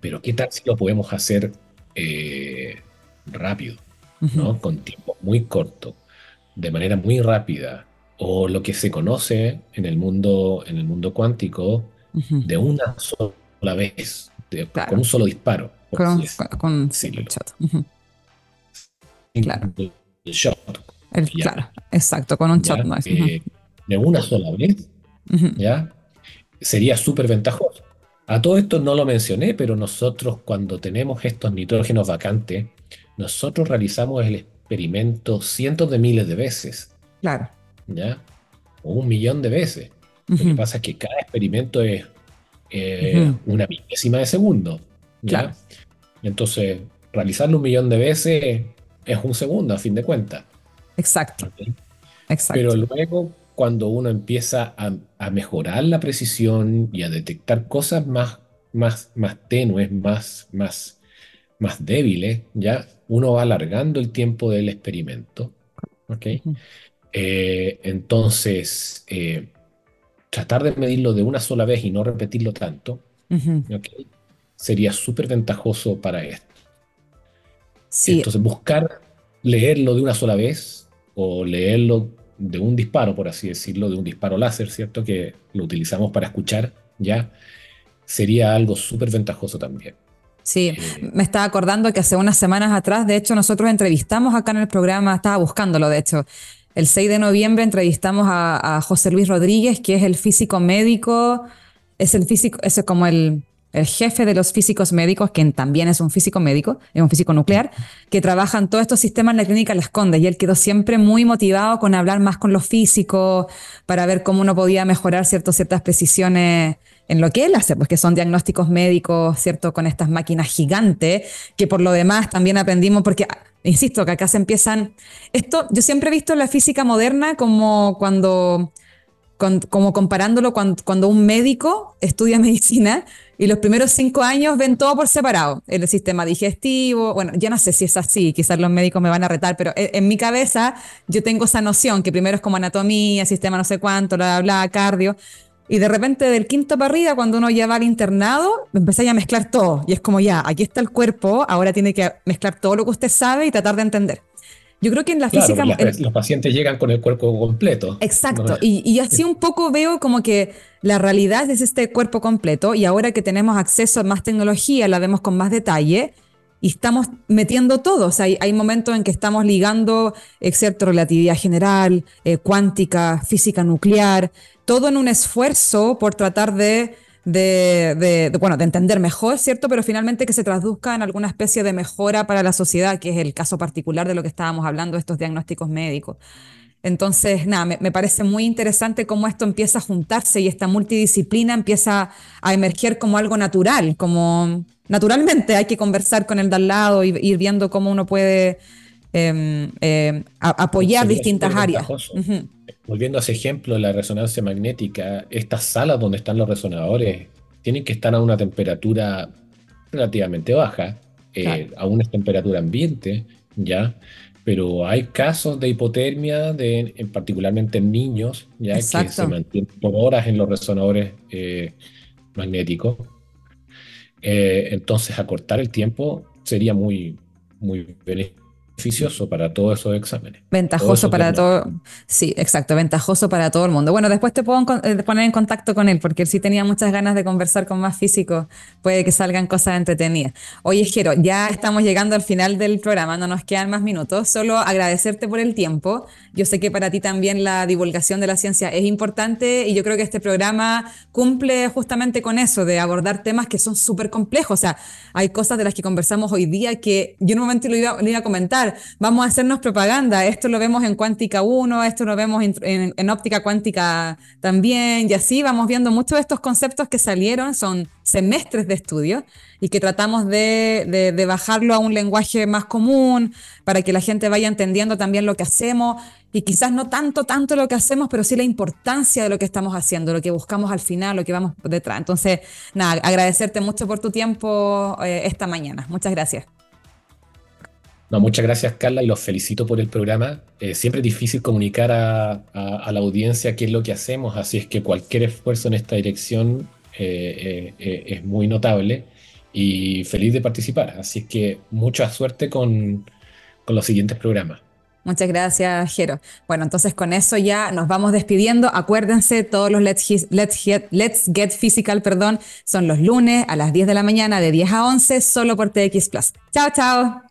Pero ¿qué tal si lo podemos hacer eh, rápido, ¿no? con tiempo muy corto, de manera muy rápida? O lo que se conoce en el mundo, en el mundo cuántico de una sola vez, con un solo disparo. Con, con, shot. Claro. El shot. claro, exacto, con un shot eh, de una sola vez, ¿ya? Sería súper ventajoso. A todo esto no lo mencioné, pero nosotros cuando tenemos estos nitrógenos vacantes, nosotros realizamos el experimento cientos de miles de veces. Claro. ¿Ya? O un millón de veces. Lo que pasa es que cada experimento es eh, una milésima de segundo. ¿ya? Entonces, realizarlo un millón de veces es un segundo, a fin de cuentas. Exacto. Exacto. Pero luego, cuando uno empieza a, mejorar la precisión y a detectar cosas más, más, más tenues, más, más, más débiles, ya uno va alargando el tiempo del experimento. Eh, entonces, eh, tratar de medirlo de una sola vez y no repetirlo tanto, sería súper ventajoso para esto. Entonces, buscar leerlo de una sola vez o leerlo de un disparo, por así decirlo, de un disparo láser, ¿cierto? Que lo utilizamos para escuchar, ¿ya? Sería algo súper ventajoso también. Sí, eh, me estaba acordando que hace unas semanas atrás, de hecho, nosotros entrevistamos acá en el programa, estaba buscándolo, de hecho, el 6 de noviembre entrevistamos a, José Luis Rodríguez, que es el físico médico, es el físico, es como el, jefe de los físicos médicos, quien también es un físico médico, es un físico nuclear, que trabaja en todos estos sistemas en la clínica Las Condes. Y él quedó siempre muy motivado con hablar más con los físicos para ver cómo uno podía mejorar ciertas precisiones en lo que él hace, pues que son diagnósticos médicos, ¿cierto? Con estas máquinas gigantes, que por lo demás también aprendimos, porque, insisto, que acá se empiezan... Esto, yo siempre he visto la física moderna como cuando como comparándolo cuando, un médico estudia medicina y los primeros cinco años ven todo por separado, el sistema digestivo, bueno, ya no sé si es así, quizás los médicos me van a retar, pero en, mi cabeza yo tengo esa noción que primero es como anatomía, sistema no sé cuánto, bla, bla, bla cardio, y de repente del quinto para arriba, cuando uno ya va al internado, empezáis a mezclar todo, y es como ya, aquí está el cuerpo, ahora tiene que mezclar todo lo que usted sabe y tratar de entender. Yo creo que en la física... los pacientes llegan con el cuerpo completo. Exacto. Y, así un poco veo como que la realidad es este cuerpo completo y ahora que tenemos acceso a más tecnología, la vemos con más detalle y estamos metiendo todo. O sea, hay, momentos en que estamos ligando, excepto relatividad general, eh, cuántica, física nuclear, todo en un esfuerzo por tratar de de, bueno, de entender mejor, ¿cierto? Pero finalmente que se traduzca en alguna especie de mejora para la sociedad, que es el caso particular de lo que estábamos hablando, estos diagnósticos médicos. Entonces, nada, me, parece muy interesante cómo esto empieza a juntarse y esta multidisciplina empieza a emerger como algo natural, como naturalmente hay que conversar con el de al lado y ir viendo cómo uno puede em, em, apoyar distintas áreas volviendo a ese ejemplo, la resonancia magnética, estas salas donde están los resonadores tienen que estar a una temperatura relativamente baja, eh, a una temperatura ambiente, ¿ya? Pero hay casos de hipotermia, de, en, particularmente en niños, ¿ya? Que se mantienen por horas en los resonadores eh, magnéticos. Eh, entonces, acortar el tiempo sería muy, muy beneficioso beneficioso para todos esos exámenes. Ventajoso para todo, sí, exacto, ventajoso para todo el mundo. Bueno, después te puedo eh, poner en contacto con él, porque él sí tenía muchas ganas de conversar con más físicos, puede que salgan cosas entretenidas. Oye, Jero, ya estamos llegando al final del programa, no nos quedan más minutos, solo agradecerte por el tiempo. Yo sé que para ti también la divulgación de la ciencia es importante y yo creo que este programa cumple justamente con eso, de abordar temas que son súper complejos. O sea, hay cosas de las que conversamos hoy día que yo en un momento lo iba, lo iba a comentar vamos a hacernos propaganda. Esto lo vemos en Cuántica 1, esto lo vemos en, óptica cuántica también, y así vamos viendo muchos de estos conceptos que salieron, son semestres de estudio y que tratamos de, de bajarlo a un lenguaje más común para que la gente vaya entendiendo también lo que hacemos y quizás no tanto, tanto lo que hacemos, pero sí la importancia de lo que estamos haciendo, lo que buscamos al final, lo que vamos detrás. Entonces, nada, agradecerte mucho por tu tiempo eh, esta mañana. Muchas gracias. No, muchas gracias, Carla, y los felicito por el programa. Eh, siempre es difícil comunicar a, la audiencia qué es lo que hacemos, así es que cualquier esfuerzo en esta dirección eh, es muy notable y feliz de participar. Así es que mucha suerte con los siguientes programas. Muchas gracias, Jero. Bueno, entonces con eso ya nos vamos despidiendo. Acuérdense, todos los Let's, Let's, Get, Let's Get Physical, perdón, son los lunes a las 10 de la mañana de 10 a 11, solo por TX Plus. Chao, chao.